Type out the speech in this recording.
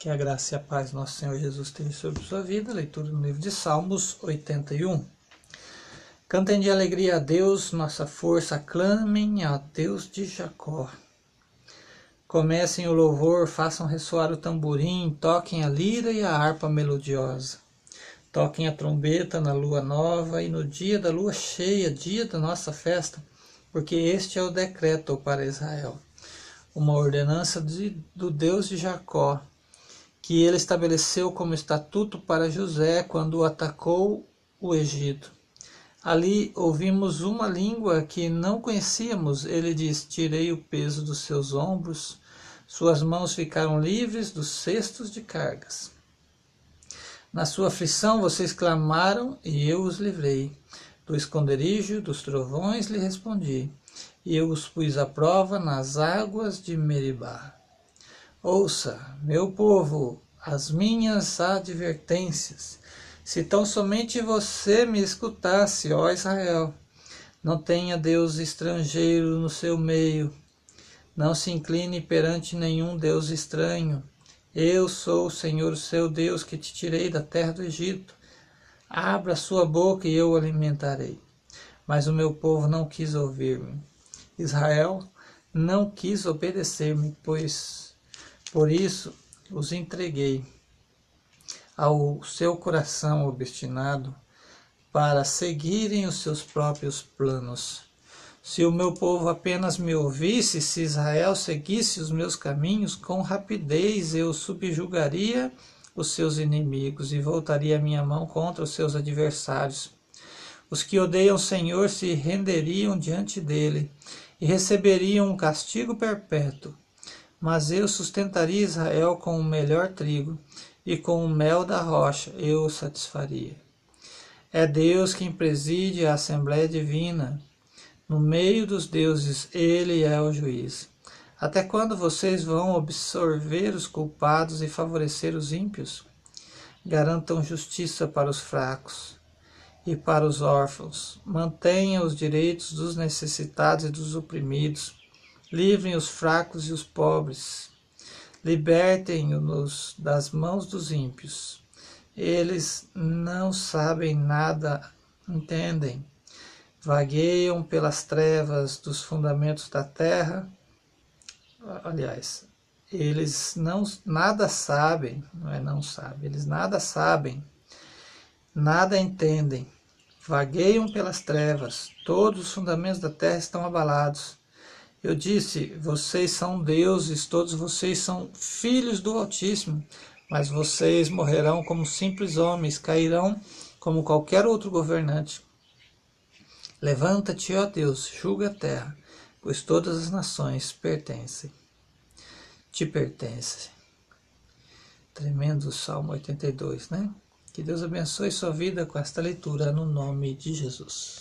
Que a graça e a paz do nosso Senhor Jesus esteja sobre sua vida. Leitura no livro de Salmos 81. Cantem de alegria a Deus, nossa força, aclamem a Deus de Jacó. Comecem o louvor, façam ressoar o tamborim, toquem a lira e a harpa melodiosa. Toquem a trombeta na lua nova e no dia da lua cheia, dia da nossa festa, porque este é o decreto para Israel. Uma ordenança de, do Deus de Jacó que ele estabeleceu como estatuto para José quando atacou o Egito. Ali ouvimos uma língua que não conhecíamos. Ele diz: Tirei o peso dos seus ombros, suas mãos ficaram livres dos cestos de cargas. Na sua aflição vocês clamaram e eu os livrei. Do esconderijo dos trovões lhe respondi, e eu os pus à prova nas águas de Meribá. Ouça, meu povo, as minhas advertências. Se tão somente você me escutasse, ó Israel, não tenha Deus estrangeiro no seu meio, não se incline perante nenhum Deus estranho. Eu sou o Senhor, seu Deus, que te tirei da terra do Egito. Abra sua boca e eu o alimentarei. Mas o meu povo não quis ouvir-me. Israel não quis obedecer-me, pois por isso os entreguei ao seu coração obstinado para seguirem os seus próprios planos. Se o meu povo apenas me ouvisse, se Israel seguisse os meus caminhos, com rapidez eu subjugaria os seus inimigos e voltaria a minha mão contra os seus adversários. Os que odeiam o Senhor se renderiam diante dele e receberiam um castigo perpétuo. Mas eu sustentaria Israel com o melhor trigo, e com o mel da rocha eu o satisfaria. É Deus quem preside a Assembleia Divina. No meio dos deuses, Ele é o juiz. Até quando vocês vão absorver os culpados e favorecer os ímpios? Garantam justiça para os fracos e para os órfãos. Mantenham os direitos dos necessitados e dos oprimidos Livrem os fracos e os pobres. Libertem-nos das mãos dos ímpios. Eles não sabem nada, entendem. Vagueiam pelas trevas dos fundamentos da terra. Aliás, eles não nada sabem, não é não sabem, eles nada sabem, nada entendem. Vagueiam pelas trevas, todos os fundamentos da terra estão abalados. Eu disse: Vocês são deuses, todos vocês são filhos do Altíssimo, mas vocês morrerão como simples homens, cairão como qualquer outro governante. Levanta-te, ó Deus, julga a terra, pois todas as nações pertencem. Te pertencem. Tremendo Salmo 82, né? Que Deus abençoe sua vida com esta leitura no nome de Jesus.